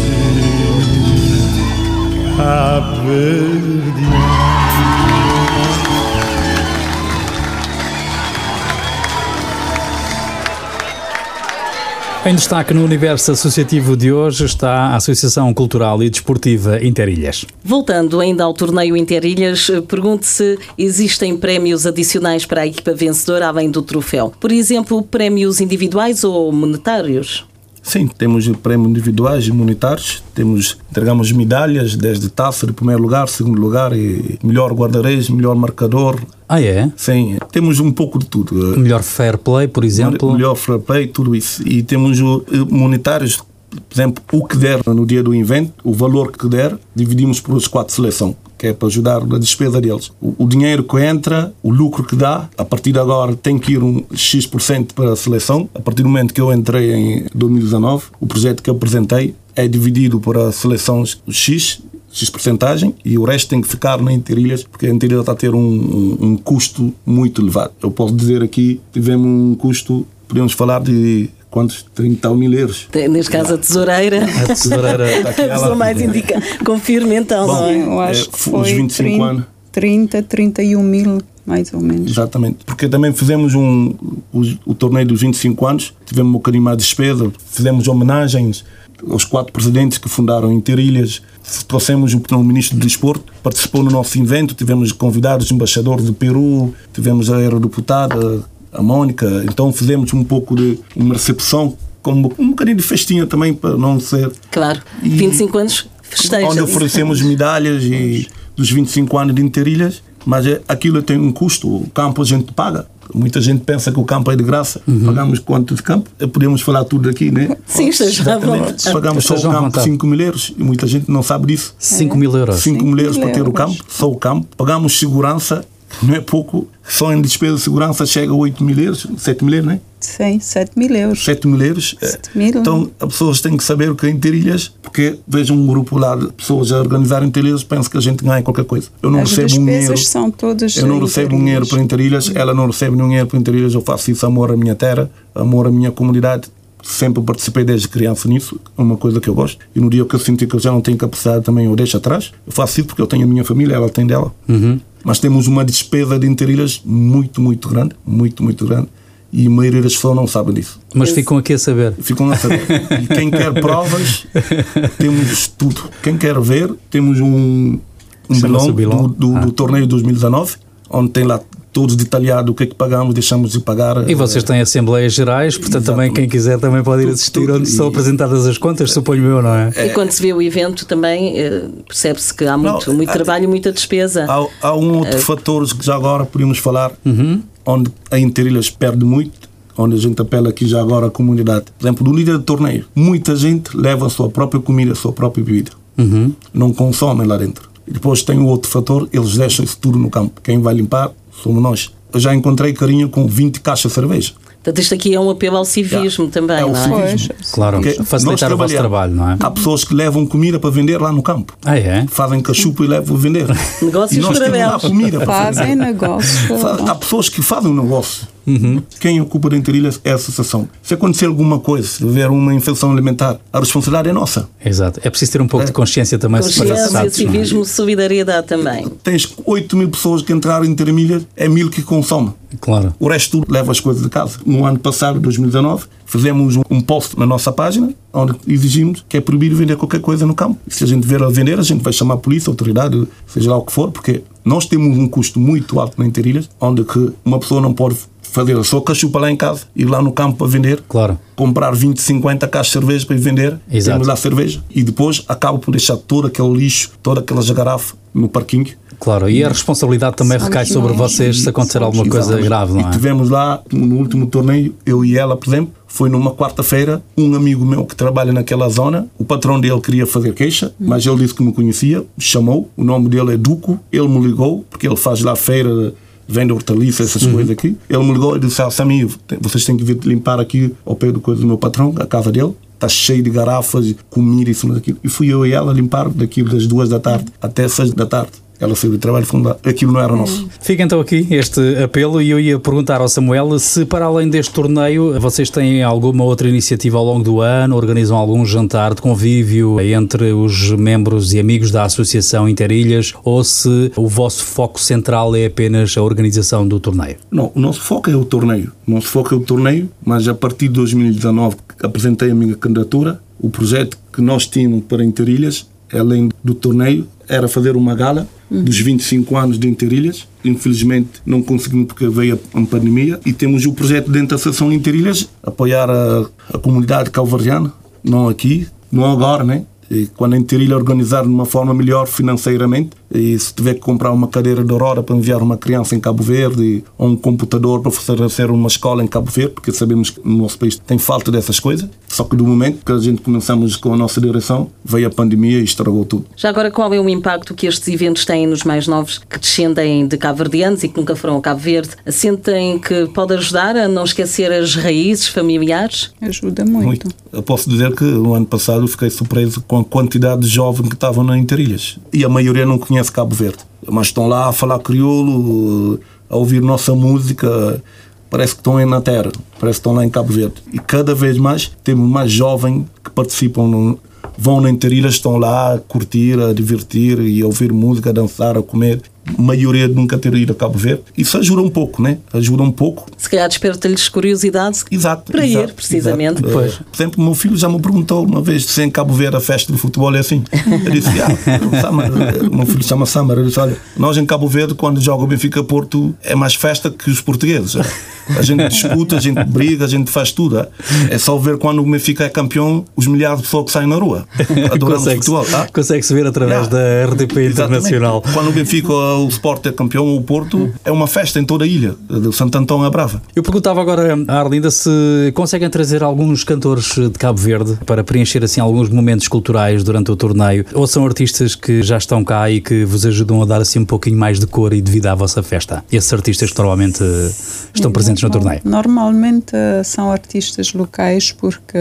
Em destaque no universo associativo de hoje está a Associação Cultural e Desportiva Interilhas. Voltando ainda ao torneio Interilhas, pergunto se existem prémios adicionais para a equipa vencedora além do troféu. Por exemplo, prémios individuais ou monetários? Sim, temos prémios individuais e monetários. Temos, entregamos medalhas, desde taça de primeiro lugar, segundo lugar, e melhor guarda-reis, melhor marcador. Ah, é? Sim, temos um pouco de tudo. Melhor fair play, por exemplo. Melhor fair play, tudo isso. E temos monetários, por exemplo, o que der no dia do evento, o valor que der, dividimos por os quatro seleção, que é para ajudar na despesa deles. O, o dinheiro que entra, o lucro que dá, a partir de agora tem que ir um X% para a seleção. A partir do momento que eu entrei em 2019, o projeto que eu apresentei é dividido para seleções X X porcentagem e o resto tem que ficar na Interilhas, porque a Interilhas está a ter um, um, um custo muito elevado. Eu posso dizer aqui, tivemos um custo, podemos falar de quantos? 30 tal mil euros. Neste caso, a tesoureira. A tesoureira. A pessoa mais indica. Confirme então, não é? Eu acho é, que os foi 25 30, anos. 30, 31 mil, mais ou menos. Exatamente. Porque também fizemos um, o, o torneio dos 25 anos, tivemos um bocadinho mais de despesa, fizemos homenagens aos quatro presidentes que fundaram Interilhas, trouxemos o, o ministro do Desporto, participou no nosso evento, tivemos convidados, embaixador do Peru, tivemos a aerodeputada, a Mónica, então fizemos um pouco de uma recepção, como um bocadinho de festinha também, para não ser Claro. E- 25 anos festeja. onde oferecemos medalhas e dos 25 anos de Interilhas, mas é, aquilo tem um custo. O campo a gente paga. Muita gente pensa que o campo é de graça. Pagamos quanto de campo? Eh, Podemos falar tudo aqui, né? Sim, esteja. Pagamos só o campo vontade. 5 mil euros e muita gente não sabe disso. 5 mil euros. 5 mil euros para ter o campo, só o campo. Pagamos segurança, não é pouco. Só em despesa de segurança chega a 8 mil euros, 7 mil euros, né? Sim, 7 mil euros. 7 mil euros. Eh, 7 mil. Então, as pessoas têm que saber o que é Interilhas, porque vejam um grupo lá de pessoas a organizar Interilhas, pensam que a gente ganha qualquer coisa. Eu não As recebo um dinheiro. despesas são todas Eu não recebo um dinheiro para Interilhas, ela não recebe nenhum dinheiro para Interilhas, eu faço isso amor à minha terra, amor à minha comunidade. Sempre participei desde criança nisso, é uma coisa que eu gosto. E no dia que eu senti que eu já não tenho capacidade também, eu deixo atrás. Eu faço isso porque eu tenho a minha família, ela tem dela. Mas temos uma despesa de Interilhas muito, muito grande, muito, muito grande. E a maioria das pessoas não sabem disso. Mas ficam aqui a saber. Ficam a saber. E quem quer provas, temos tudo. Quem quer ver, temos um, um Chama-se bilhão o bilhão? do, do, Ah. do torneio de 2019, onde tem lá todos detalhado o que é que pagamos, deixamos de pagar. E vocês têm Assembleias Gerais, portanto também quem quiser também pode ir assistir Tudo- onde são e- apresentadas as contas, suponho eu, não é? E quando se vê o evento também eh, percebe-se que há muito, Não, muito há- trabalho e muita despesa. Há, há um outro fator que já agora podemos falar, onde a Interilhas perde muito, onde a gente apela aqui já agora à comunidade. Por exemplo, do líder de torneio, muita gente leva a sua própria comida, a sua própria bebida. Não consomem lá dentro. E depois tem o outro fator, eles deixam isso tudo no campo. Quem vai limpar somos nós. Eu já encontrei carinha com 20 caixas de cerveja. Portanto, isto aqui é um apelo ao civismo também, É o não é? civismo. Pois. Claro, Porque nós facilitar o vosso trabalhamos. trabalho, não é? Há pessoas que levam comida para vender lá no campo. Ah, é? Fazem cachupa e levam a vender. Negócios e paralelos. comida para Fazem vender. negócio. Fa- Há pessoas que fazem um negócio. Uhum. Quem ocupa da Interilhas é a associação. Se acontecer alguma coisa, se houver uma infecção alimentar, a responsabilidade é nossa. Exato. É preciso ter um pouco de consciência também para Consciência, não é? civismo, solidariedade também. Tens 8 mil pessoas que entraram em Interilhas, é mil que consomem. Claro. O resto tudo leva as coisas de casa. No ano passado, 2019, fizemos um- um post na nossa página onde exigimos que é proibido vender qualquer coisa no campo. E se a gente ver a vender, a gente vai chamar a polícia, a autoridade, seja lá o que for, porque nós temos um custo muito alto na Interilhas, onde que uma pessoa não pode fazer a sua cachupa lá em casa, ir lá no campo para vender, Claro. comprar 20, 50 caixas de cerveja para ir vender, Exato. temos lá cerveja, e depois acaba por deixar todo aquele lixo, todas aquelas garrafas no parquinho. Claro, e a responsabilidade também recai sobre vocês se acontecer alguma coisa Exatamente. grave, não E é? tivemos lá, no último torneio, eu e ela, por exemplo, foi numa quarta-feira, um amigo meu que trabalha naquela zona, o patrão dele queria fazer queixa, mas ele disse que me conhecia, me chamou, o nome dele é Duco, ele me ligou, porque ele faz lá feira, vende hortaliças, essas coisas aqui. Ele me ligou e disse, ah, Samir, vocês têm que vir limpar aqui ao pé do, coisa do meu patrão, a casa dele. Está cheio de garrafas, comida, isso, aquilo. E fui eu e ela limpar daquilo das duas da tarde até seis da tarde. Ela saiu do trabalho, funda, aquilo não era nosso. Fica então aqui este apelo e eu ia perguntar ao Samuel se para além deste torneio vocês têm alguma outra iniciativa ao longo do ano, organizam algum jantar de convívio entre os membros e amigos da Associação Interilhas ou se o vosso foco central é apenas a organização do torneio? Não, o nosso foco é o torneio. O nosso foco é o torneio, mas a partir de 2019 que apresentei a minha candidatura, o projeto que nós tínhamos para Interilhas, além do torneio, era fazer uma gala dos 25 anos de Interilhas. Infelizmente não conseguimos porque veio a pandemia e temos o projeto da Associação Interilhas apoiar a, a comunidade calvariana, não aqui, não agora, né? E quando a Interilha organizar de uma forma melhor financeiramente, e se tiver que comprar uma cadeira de aurora para enviar uma criança em Cabo Verde, ou um computador para fazer uma escola em Cabo Verde, porque sabemos que no nosso país tem falta dessas coisas. Só que do momento que a gente começamos com a nossa direção, veio a pandemia e estragou tudo. Já agora, qual é o impacto que estes eventos têm nos mais novos que descendem de cabo-verdianos e que nunca foram a Cabo Verde? Sentem que pode ajudar a não esquecer as raízes familiares? Ajuda muito. muito. Eu posso dizer que no ano passado fiquei surpreso com a quantidade de jovens que estavam na Interilhas. E a maioria não conhece Cabo Verde. Mas estão lá a falar crioulo, a ouvir nossa música. Parece que estão na terra, parece que estão lá em Cabo Verde. E cada vez mais temos mais jovens que participam no, vão na Interilha, estão lá a curtir, a divertir e a ouvir música, a dançar, a comer. Maioria nunca ter ido a Cabo Verde. Isso ajuda um pouco, né? Ajuda um pouco. Se calhar desperta-lhes curiosidade exato, para exato, ir, precisamente. Exato. Pois. Por exemplo, o meu filho já me perguntou uma vez se em Cabo Verde a festa de futebol é assim. Eu disse, ah, Samar, o meu filho chama Samar. Eu disse, olha, nós em Cabo Verde, quando joga o Benfica Porto, é mais festa que os portugueses. A gente discute, a gente briga, a gente faz tudo. É só ver quando o Benfica é campeão, os milhares de pessoas que saem na rua. Adoramos consegue futebol. Tá? Consegue-se ver através yeah. da RTP Internacional. Exatamente. Quando o Benfica, o Sport é campeão, o Porto, é uma festa em toda a ilha. De Santo Antão a Brava. Eu perguntava agora à Arlinda se conseguem trazer alguns cantores de Cabo Verde para preencher assim alguns momentos culturais durante o torneio, ou são artistas que já estão cá e que vos ajudam a dar assim um pouquinho mais de cor e de vida à vossa festa? Esses artistas que normalmente estão presentes no torneio? Normalmente são artistas locais porque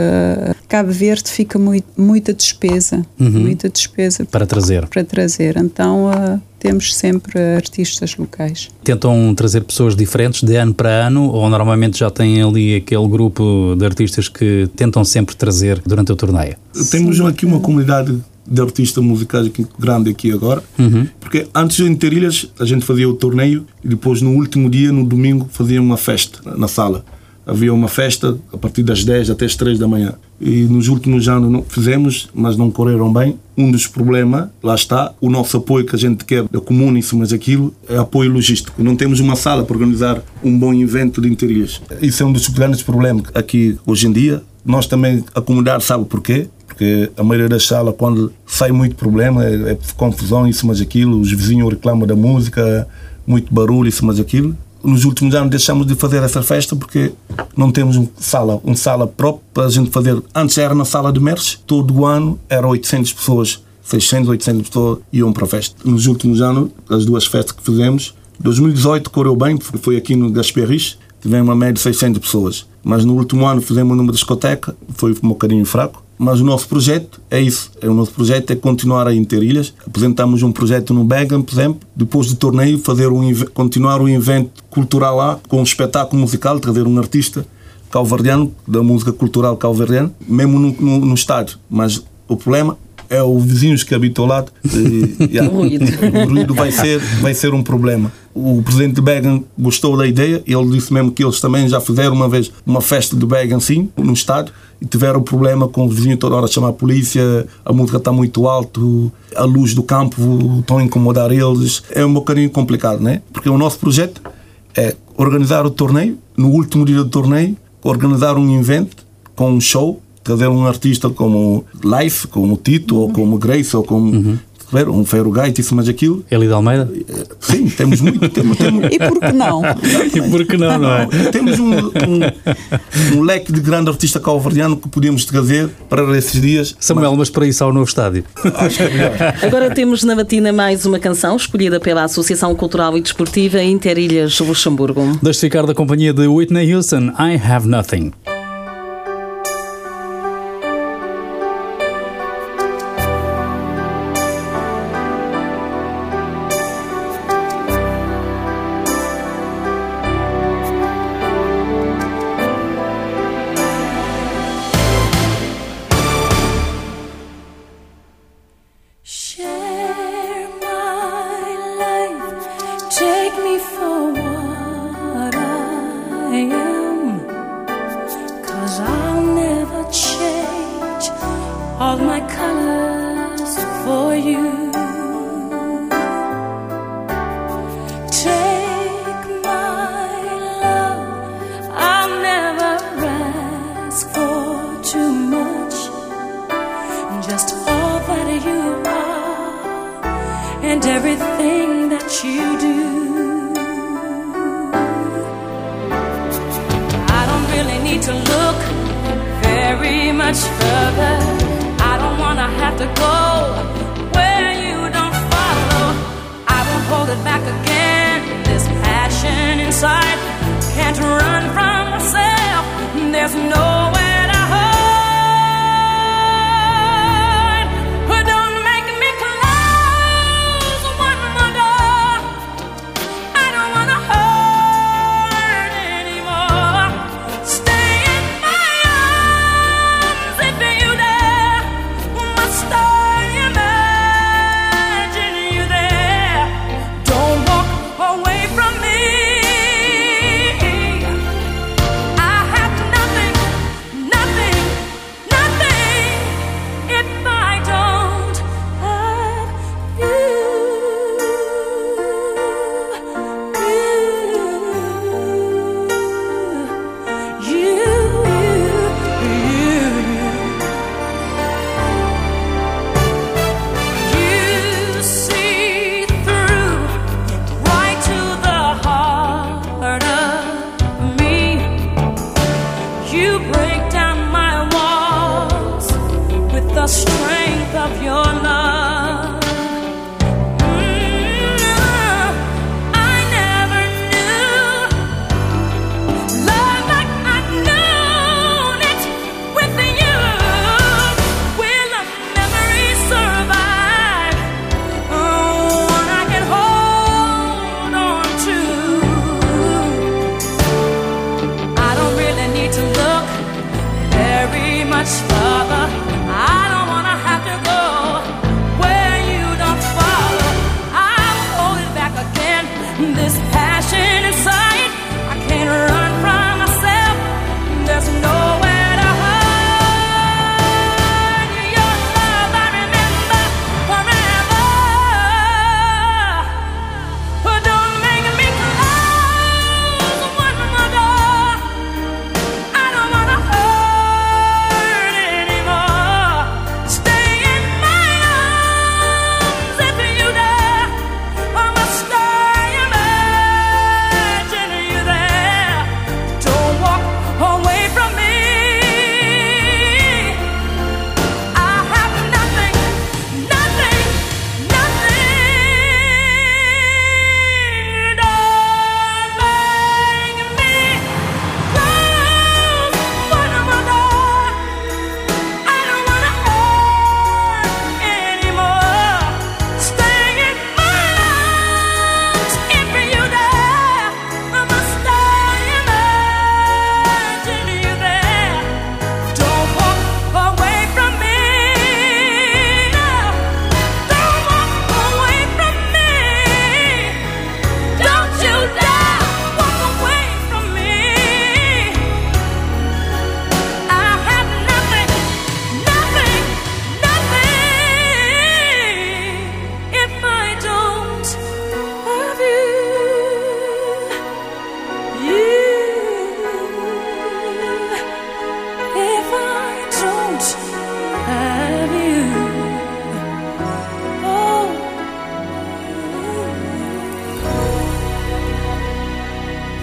Cabo Verde fica muito, muita despesa, uhum. muita despesa para trazer. Para trazer. Então uh, temos sempre artistas locais. Tentam trazer pessoas diferentes de ano para ano ou normalmente já têm ali aquele grupo de artistas que tentam sempre trazer durante o torneio? Temos aqui uma comunidade de artistas musicais aqui, grande aqui agora, uhum. porque antes de Interilhas a gente fazia o torneio e depois no último dia, no domingo, fazia uma festa na sala. Havia uma festa a partir das 10 até as 3 da manhã. E nos últimos anos não fizemos, mas não correram bem. Um dos problemas, lá está, o nosso apoio que a gente quer da comuna, isso, mas aquilo, é apoio logístico. Não temos uma sala para organizar um bom evento de interiores. Isso é um dos grandes problemas aqui hoje em dia. Nós também, a comunidade sabe porquê porque a maioria das salas, quando sai muito problema, é, é confusão, isso, mas aquilo, os vizinhos reclamam da música, muito barulho, isso, mas aquilo. Nos últimos anos deixamos de fazer essa festa porque não temos um sala, um sala própria para a gente fazer. Antes era na sala de Merce, todo o ano eram 800 pessoas, 600, 800 pessoas iam para a festa. Nos últimos anos, as duas festas que fizemos, 2018 correu bem, foi aqui no Gasperris, tivemos uma média de 600 pessoas. Mas no último ano fizemos numa discoteca, foi um bocadinho fraco. Mas o nosso projeto é isso. É, o nosso projeto é continuar a Interilhas. Apresentamos um projeto no Began, por exemplo. Depois do torneio, fazer um, continuar o um evento cultural lá, com um espetáculo musical, trazer um artista calvardiano, da música cultural calvardiana, mesmo no, no, no estádio. Mas o problema é os vizinhos que habitam ao lado. E, yeah, o ruído. O ruído vai ser, vai ser um problema. O presidente de Began gostou da ideia, ele disse mesmo que eles também já fizeram uma vez uma festa de Began, sim, no estádio, e tiveram problema com o vizinho toda hora a chamar a polícia, a música está muito alto, a luz do campo estão a incomodar eles. É um bocadinho complicado, né? Porque o nosso projeto é organizar o torneio, no último dia do torneio, organizar um evento com um show trazer um artista como Life, como Tito, uhum. ou como Grace, ou como uhum. um Ferro Gait, isso, mas aquilo. Eli de Almeida? Sim, temos muito. Temos, temos... E por que não? e por que não, não é? Temos um, um, um leque de grande artista calvardiano que podíamos trazer para esses dias. Samuel, mas, mas para isso há o novo estádio. Acho que é melhor. Agora temos na batina mais uma canção escolhida pela Associação Cultural e Desportiva Interilhas Luxemburgo. Deixe ficar da companhia de Whitney Houston, I Have Nothing. Very much further. I don't wanna have to go where you don't follow. I won't hold it back again. This passion inside can't run from myself. There's nowhere to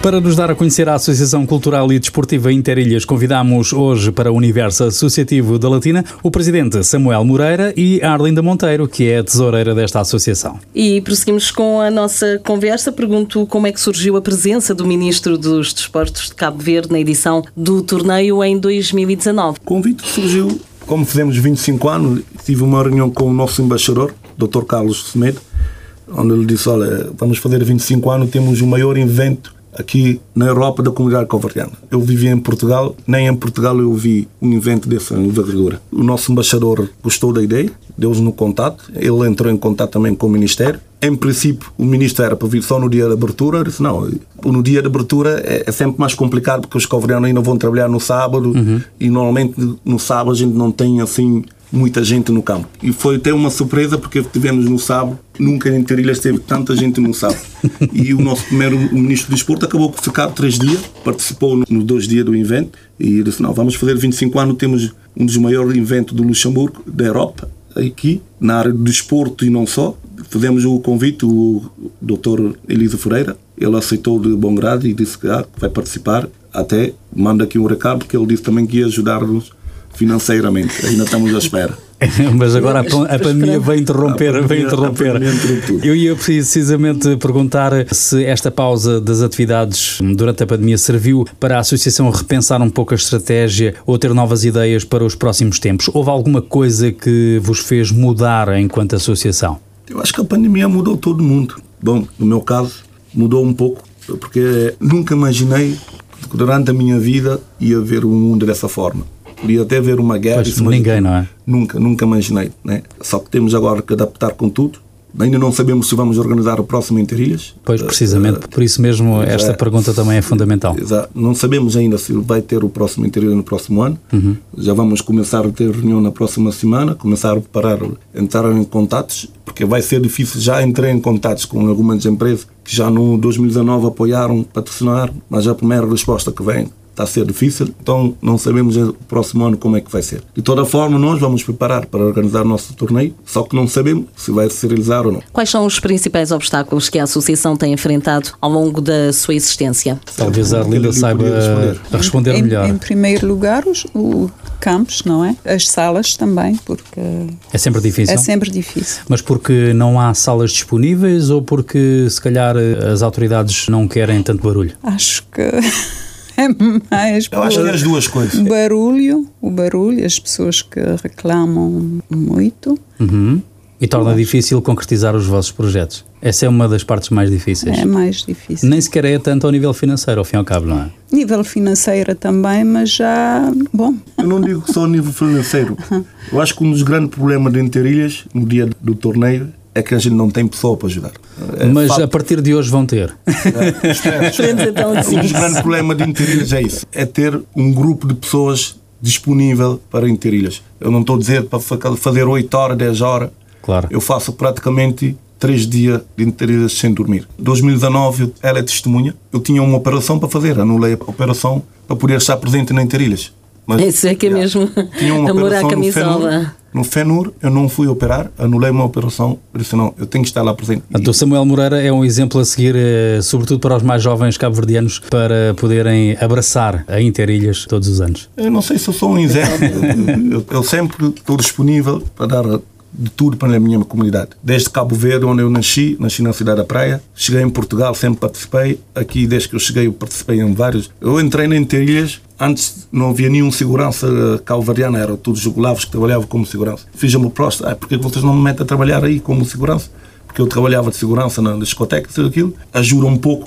Para nos dar a conhecer a Associação Cultural e Desportiva Interilhas, convidamos hoje para o Universo Associativo da Latina o presidente Samuel Moreira e Arlinda Monteiro, que é a tesoureira desta associação. E prosseguimos com a nossa conversa. Pergunto como é que surgiu a presença do Ministro dos Desportos de Cabo Verde na edição do torneio em 2019. O convite surgiu, como fizemos 25 anos, tive uma reunião com o nosso embaixador, Dr. Carlos Semedo, onde ele disse, olha, vamos fazer 25 anos, temos o maior evento aqui na Europa da comunidade covardiana. Eu vivia em Portugal, nem em Portugal eu vi um evento dessa envergadura. O nosso embaixador gostou da ideia, deu-nos no contato, ele entrou em contato também com o Ministério. Em princípio, o ministro era para vir só no dia de abertura. Eu disse, não, no dia de abertura é, é sempre mais complicado porque os covardianos ainda vão trabalhar no sábado e normalmente no sábado a gente não tem assim muita gente no campo. E foi até uma surpresa porque tivemos no sábado, nunca em Interilhas teve tanta gente no sábado. E o nosso primeiro ministro do Desporto acabou por ficar três dias, participou nos no dois dias do evento e disse: Não, vamos fazer 25 anos, temos um dos maiores eventos do Luxemburgo, da Europa, aqui, na área do desporto e não só. Fizemos o convite, o Dr. Elisa Ferreira, ele aceitou de bom grado e disse que ah, vai participar. Até manda aqui um recado, porque ele disse também que ia ajudar-nos financeiramente. Ainda estamos à espera. Mas agora a, pan- a pandemia vai interromper, pandemia- vai interromper. Eu ia precisamente perguntar se esta pausa das atividades durante a pandemia serviu para a associação repensar um pouco a estratégia ou ter novas ideias para os próximos tempos. Houve alguma coisa que vos fez mudar enquanto associação? Eu acho que a pandemia mudou todo mundo. Bom, no meu caso, mudou um pouco, porque nunca imaginei que durante a minha vida ia ver o mundo dessa forma. Podia até ver uma guerra. Pois, ninguém, não é? Nunca, nunca imaginei. Né? Só que temos agora que adaptar com tudo. Ainda não sabemos se vamos organizar o próximo Interilhas. Pois, precisamente, por isso mesmo esta é. pergunta também é fundamental. Exato. Não sabemos ainda se vai ter o próximo interior no próximo ano. Já vamos começar a ter reunião na próxima semana, começar a preparar, entrar em contatos, porque vai ser difícil. Já entrei em contatos com algumas empresas que já no 2019 apoiaram, patrocinaram, mas a primeira resposta que vem está a ser difícil, então não sabemos o próximo ano como é que vai ser. De toda forma, nós vamos preparar para organizar o nosso torneio, só que não sabemos se vai se realizar ou não. Quais são os principais obstáculos que a Associação tem enfrentado ao longo da sua existência? Talvez a Arlinda saiba responder. responder em, melhor. Em primeiro lugar, os, o campos, não é? As salas também, porque É sempre difícil. é sempre difícil. Mas porque não há salas disponíveis ou porque se calhar as autoridades não querem tanto barulho? Acho que é mais Eu acho que é as duas coisas. o barulho, o barulho, as pessoas que reclamam muito. Uhum. E torna difícil concretizar os vossos projetos. Essa é uma das partes mais difíceis. É mais difícil. Nem sequer é tanto ao nível financeiro, ao fim e ao cabo, não é? Nível financeiro também, mas já. Bom, Eu não digo só a nível financeiro. Eu acho que um dos grandes problemas de Interilhas, no dia do torneio, é que a gente não tem pessoa para ajudar. É Mas fato. a partir de hoje vão ter. Podemos então Um dos grandes problemas de Interilhas é isso. É ter um grupo de pessoas disponível para Interilhas. Eu não estou a dizer para fa- fazer 8 horas, 10 horas. Claro. Eu faço praticamente 3 dias de Interilhas sem dormir. 2019, ela é testemunha. Eu tinha uma operação para fazer. Anulei a operação para poder estar presente na Interilhas. Mas, Isso é que é já, mesmo tinha uma amor à operação no camisola. FENUR. No FENUR, eu não fui operar, anulei uma operação. Eu disse, não, eu tenho que estar lá presente. Portanto, o Samuel Moreira é um exemplo a seguir, eh, sobretudo para os mais jovens cabo-verdianos, para poderem abraçar a Interilhas todos os anos. Eu não sei se eu sou um exemplo. eu, eu- eu sempre estou disponível para dar de tudo para a minha comunidade. Desde Cabo Verde, onde eu nasci, nasci na cidade da Praia. Cheguei em Portugal, sempre participei. Aqui, desde que eu cheguei, eu participei em vários. Eu entrei na Interilhas, antes não havia nenhum segurança calvariano, eram todos jugoslavos que trabalhavam como segurança. Fiz a minha proposta, ah, porque vocês não me metem a trabalhar aí como segurança? porque eu trabalhava de segurança na discoteca, tudo aquilo, ajuda um pouco.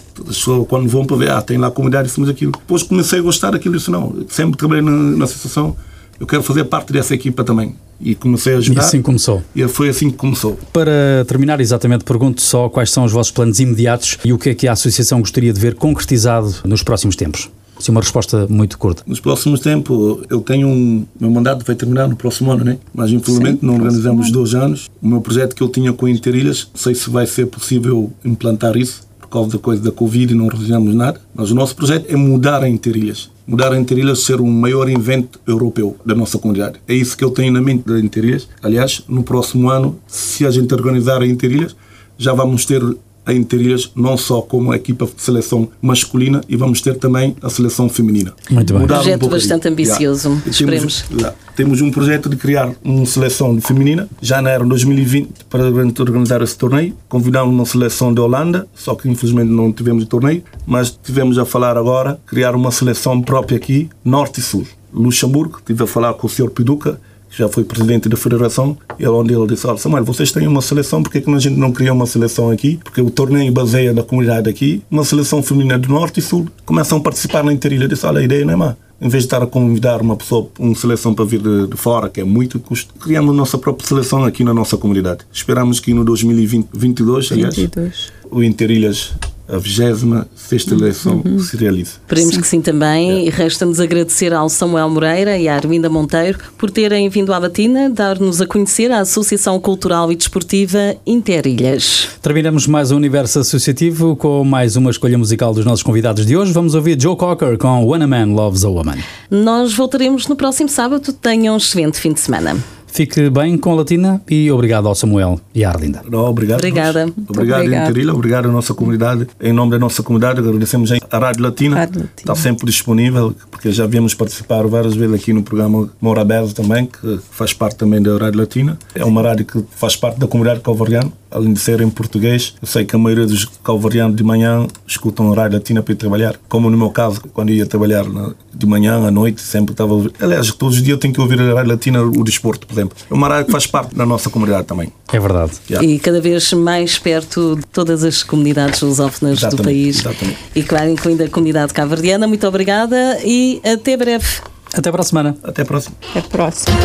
Quando vão para ver, ah, tem lá a comunidade, isso, mas aquilo. Depois comecei a gostar daquilo, disse, não, sempre trabalhei na, na associação, eu quero fazer parte dessa equipa também. E comecei a E ajudar. assim começou. E foi assim que começou. Para terminar, exatamente, pergunto só quais são os vossos planos imediatos e o que é que a Associação gostaria de ver concretizado nos próximos tempos. Sim, uma resposta muito curta. Nos próximos tempos, eu tenho um. meu mandato vai terminar no próximo ano, né? Mas infelizmente Sim, não organizamos ano. dois anos. O meu projeto que eu tinha com Interilhas, não sei se vai ser possível implantar isso, por causa da coisa da Covid e não realizamos nada. Mas o nosso projeto é mudar a Interilhas. Mudar a Interilhas ser o maior evento europeu da nossa comunidade. É isso que eu tenho na mente da Interilhas. Aliás, no próximo ano, se a gente organizar a Interilhas, já vamos ter a Interilhas não só como a equipa de seleção masculina e vamos ter também a seleção feminina. Muito bem. Mudar Projeto pouco bastante ambicioso. Yeah. Esperemos. Temos, yeah. temos um projeto de criar uma seleção feminina, já na era 2020, para organizar esse torneio. Convidamos uma seleção da Holanda, só que infelizmente não tivemos torneio, mas tivemos a falar agora, criar uma seleção própria aqui, Norte e Sul. Luxemburgo, estive a falar com o Sr. Piduca, já foi presidente da federação, e onde ele disse, olha, Samuel, vocês têm uma seleção, por que que a gente não cria uma seleção aqui? Porque o torneio baseia na comunidade aqui, uma seleção feminina do Norte e Sul, começam a participar na interilha. Eu disse, olha, a ideia não é má. Em vez de estar a convidar uma pessoa, uma seleção para vir de, de fora, que é muito custo, criamos a nossa própria seleção aqui na nossa comunidade. Esperamos que no 2022, aliás, 22. o Interilhas a 26 eleição se realize. Esperemos que sim também. E resta-nos agradecer ao Samuel Moreira e à Arminda Monteiro por terem vindo à Batina dar-nos a conhecer a Associação Cultural e Desportiva Interilhas. Terminamos mais um universo associativo com mais uma escolha musical dos nossos convidados de hoje. Vamos ouvir Joe Cocker com When a Man Loves a Woman. Nós voltaremos no próximo sábado. Tenham um excelente fim de semana. Fique bem com a Latina e obrigado ao Samuel e à Arlinda. Não, obrigado. Obrigada. Obrigado, Obrigado. Interilha. Obrigado à nossa comunidade. Em nome da nossa comunidade, agradecemos a Rádio Latina. Rádio Latina. Está sempre disponível, porque já viemos participar várias vezes aqui no programa Mora Aberta também, que faz parte também da Rádio Latina. É uma rádio que faz parte da comunidade calvariana, além de ser em português. Eu sei que a maioria dos calvarianos de manhã escutam a Rádio Latina para ir trabalhar. Como no meu caso, quando ia trabalhar de manhã, à noite, sempre estava a ouvir. Aliás, todos os dias eu tenho que ouvir a Rádio Latina, o desporto, por exemplo. É uma rádio que faz parte da nossa comunidade também. É verdade. Yeah. E cada vez mais perto de todas as comunidades lusófonas do país. exatamente. E claro, incluindo a comunidade cabo-verdiana. Muito obrigada e até breve. Até para a semana. Até a próxima. Até a próxima.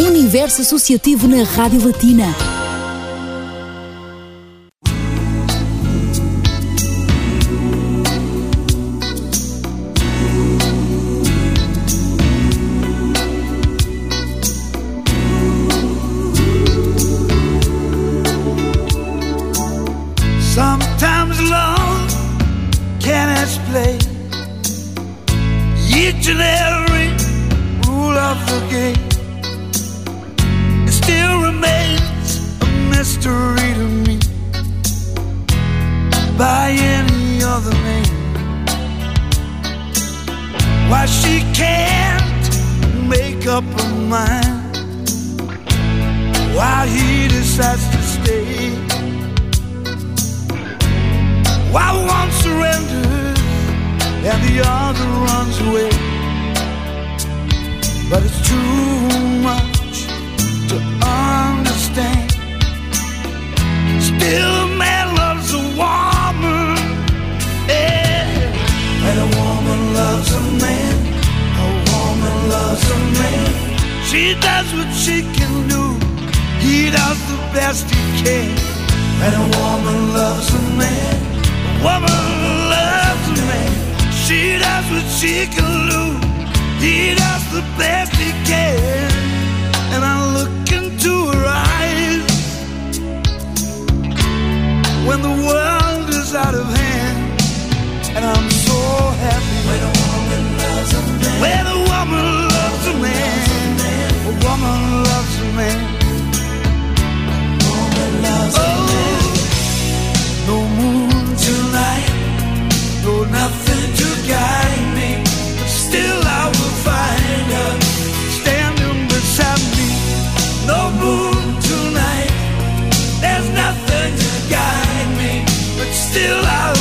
Universo Associativo na Rádio Latina. Why she can't make up her mind while he decides to stay. Why one surrenders and the other runs away. But it's too much to understand. Still, man She does what she can do. He does the best he can. And a woman loves a man. A woman loves a man. She does what she can do. He does the best he can. And I look into her eyes when the world is out of hand. And I'm so happy when a woman loves a man. When a woman loves a man. A woman loves a man. oh, no moon tonight, no nothing to guide me. But still, I will find her standing beside me. No moon tonight, there's nothing to guide me. But still, I'll